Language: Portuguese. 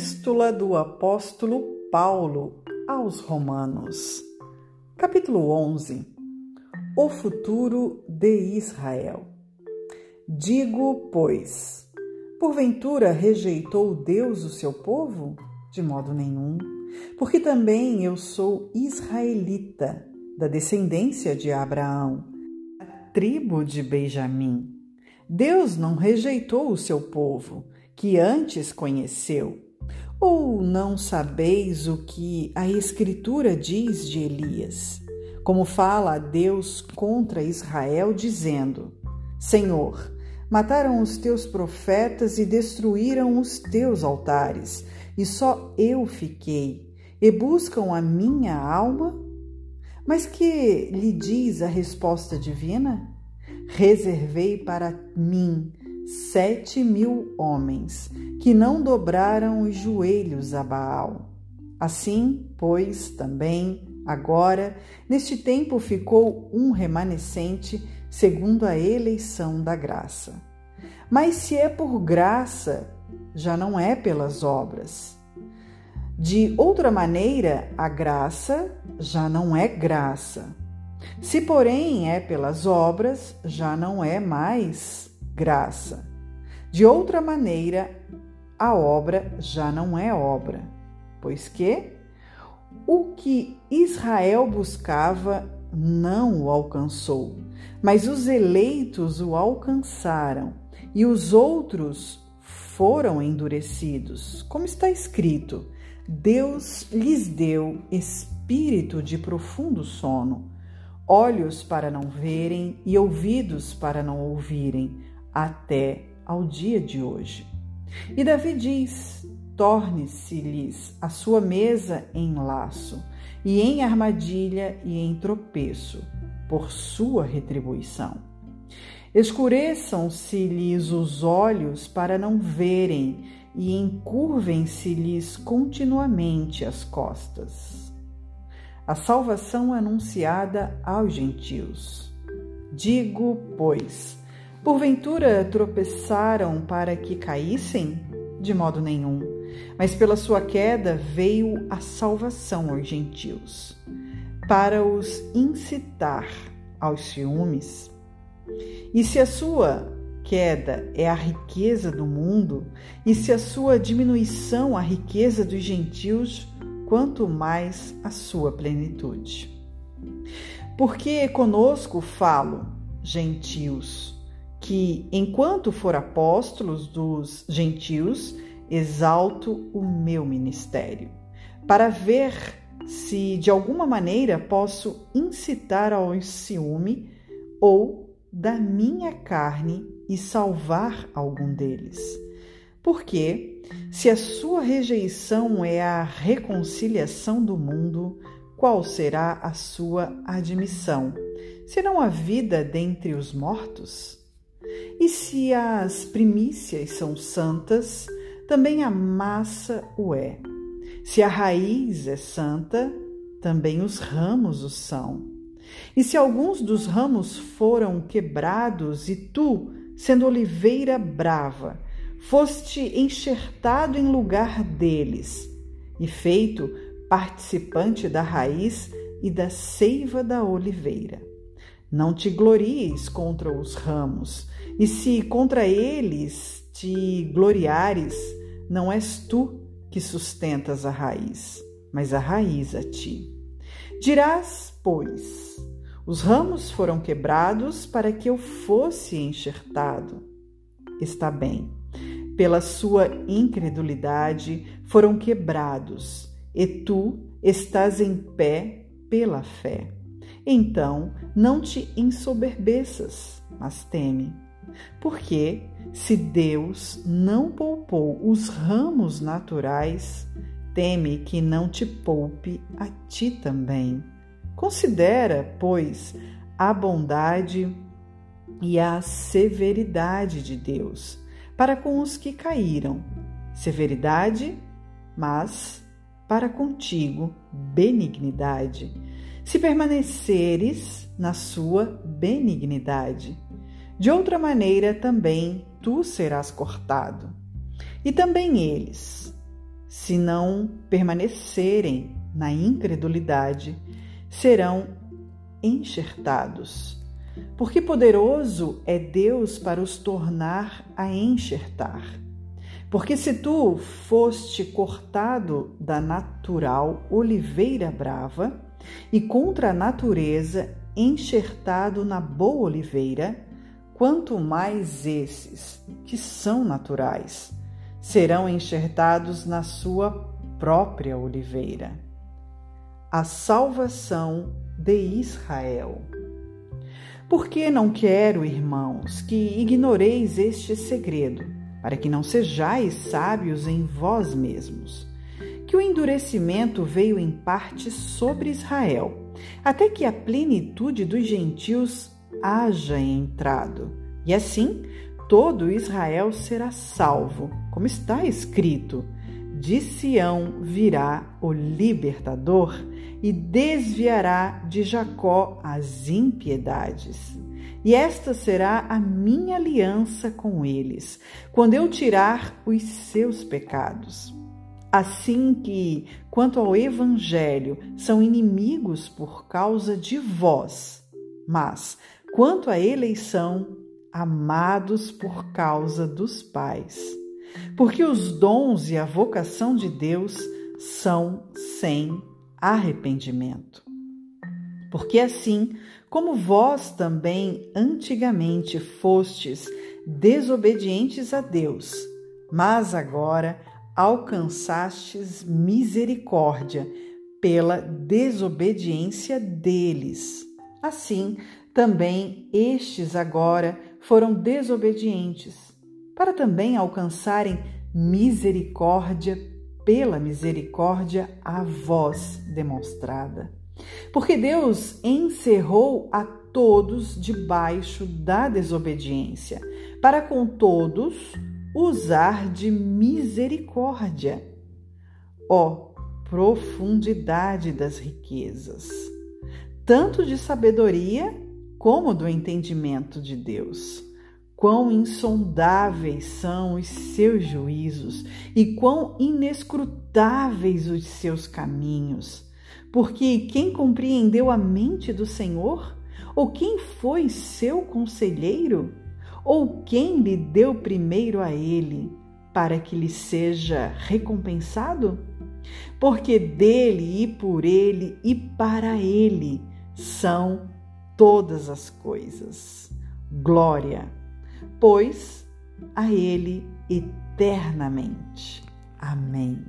Epístola do Apóstolo Paulo aos Romanos, capítulo 11 O futuro de Israel. Digo, pois, porventura rejeitou Deus o seu povo? De modo nenhum, porque também eu sou israelita, da descendência de Abraão, a tribo de Benjamim. Deus não rejeitou o seu povo que antes conheceu? Ou não sabeis o que a Escritura diz de Elias? Como fala a Deus contra Israel, dizendo: Senhor, mataram os teus profetas e destruíram os teus altares, e só eu fiquei, e buscam a minha alma? Mas que lhe diz a resposta divina? Reservei para mim sete mil homens que não dobraram os joelhos a Baal. Assim, pois, também, agora, neste tempo ficou um remanescente segundo a eleição da graça. Mas se é por graça, já não é pelas obras. De outra maneira, a graça já não é graça. Se, porém, é pelas obras, já não é mais graça. De outra maneira, a obra já não é obra, pois que o que Israel buscava não o alcançou, mas os eleitos o alcançaram e os outros foram endurecidos. Como está escrito, Deus lhes deu espírito de profundo sono, olhos para não verem e ouvidos para não ouvirem até ao dia de hoje. E Davi diz: torne-se-lhes a sua mesa em laço, e em armadilha e em tropeço, por sua retribuição. Escureçam-se-lhes os olhos para não verem, e encurvem-se-lhes continuamente as costas. A salvação anunciada aos gentios. Digo, pois, Porventura tropeçaram para que caíssem? De modo nenhum. Mas pela sua queda veio a salvação aos gentios, para os incitar aos ciúmes. E se a sua queda é a riqueza do mundo, e se a sua diminuição a riqueza dos gentios, quanto mais a sua plenitude. Porque conosco falo, gentios, que, enquanto for apóstolos dos gentios, exalto o meu ministério, para ver se de alguma maneira posso incitar ao ciúme ou da minha carne e salvar algum deles. Porque, se a sua rejeição é a reconciliação do mundo, qual será a sua admissão? Serão a vida dentre os mortos? E se as primícias são santas, também a massa o é. Se a raiz é santa, também os ramos o são. E se alguns dos ramos foram quebrados, e tu, sendo oliveira brava, foste enxertado em lugar deles, e feito participante da raiz e da seiva da oliveira. Não te glories contra os ramos, e se contra eles te gloriares, não és tu que sustentas a raiz, mas a raiz a ti. Dirás, pois, os ramos foram quebrados para que eu fosse enxertado. Está bem, pela sua incredulidade foram quebrados, e tu estás em pé pela fé. Então não te ensoberbeças, mas teme. Porque se Deus não poupou os ramos naturais, teme que não te poupe a ti também. Considera, pois, a bondade e a severidade de Deus para com os que caíram. Severidade, mas para contigo benignidade se permaneceres na sua benignidade. De outra maneira também tu serás cortado. E também eles, se não permanecerem na incredulidade, serão enxertados. Porque poderoso é Deus para os tornar a enxertar. Porque se tu foste cortado da natural oliveira brava e contra a natureza enxertado na boa oliveira, quanto mais esses, que são naturais, serão enxertados na sua própria oliveira. A salvação de Israel. Porque não quero, irmãos, que ignoreis este segredo, para que não sejais sábios em vós mesmos, que o endurecimento veio em parte sobre Israel, até que a plenitude dos gentios haja entrado. E assim, todo Israel será salvo, como está escrito: de Sião virá o libertador e desviará de Jacó as impiedades. E esta será a minha aliança com eles, quando eu tirar os seus pecados. Assim que, quanto ao Evangelho, são inimigos por causa de vós, mas, quanto à eleição, amados por causa dos pais. Porque os dons e a vocação de Deus são sem arrependimento. Porque assim como vós também antigamente fostes desobedientes a Deus, mas agora alcançastes misericórdia pela desobediência deles. Assim, também estes agora foram desobedientes, para também alcançarem misericórdia pela misericórdia a vós demonstrada. Porque Deus encerrou a todos debaixo da desobediência, para com todos usar de misericórdia. Ó profundidade das riquezas, tanto de sabedoria como do entendimento de Deus. Quão insondáveis são os seus juízos e quão inescrutáveis os seus caminhos. Porque quem compreendeu a mente do Senhor? Ou quem foi seu conselheiro? Ou quem lhe deu primeiro a ele, para que lhe seja recompensado? Porque dele e por ele e para ele são todas as coisas. Glória, pois a Ele eternamente. Amém.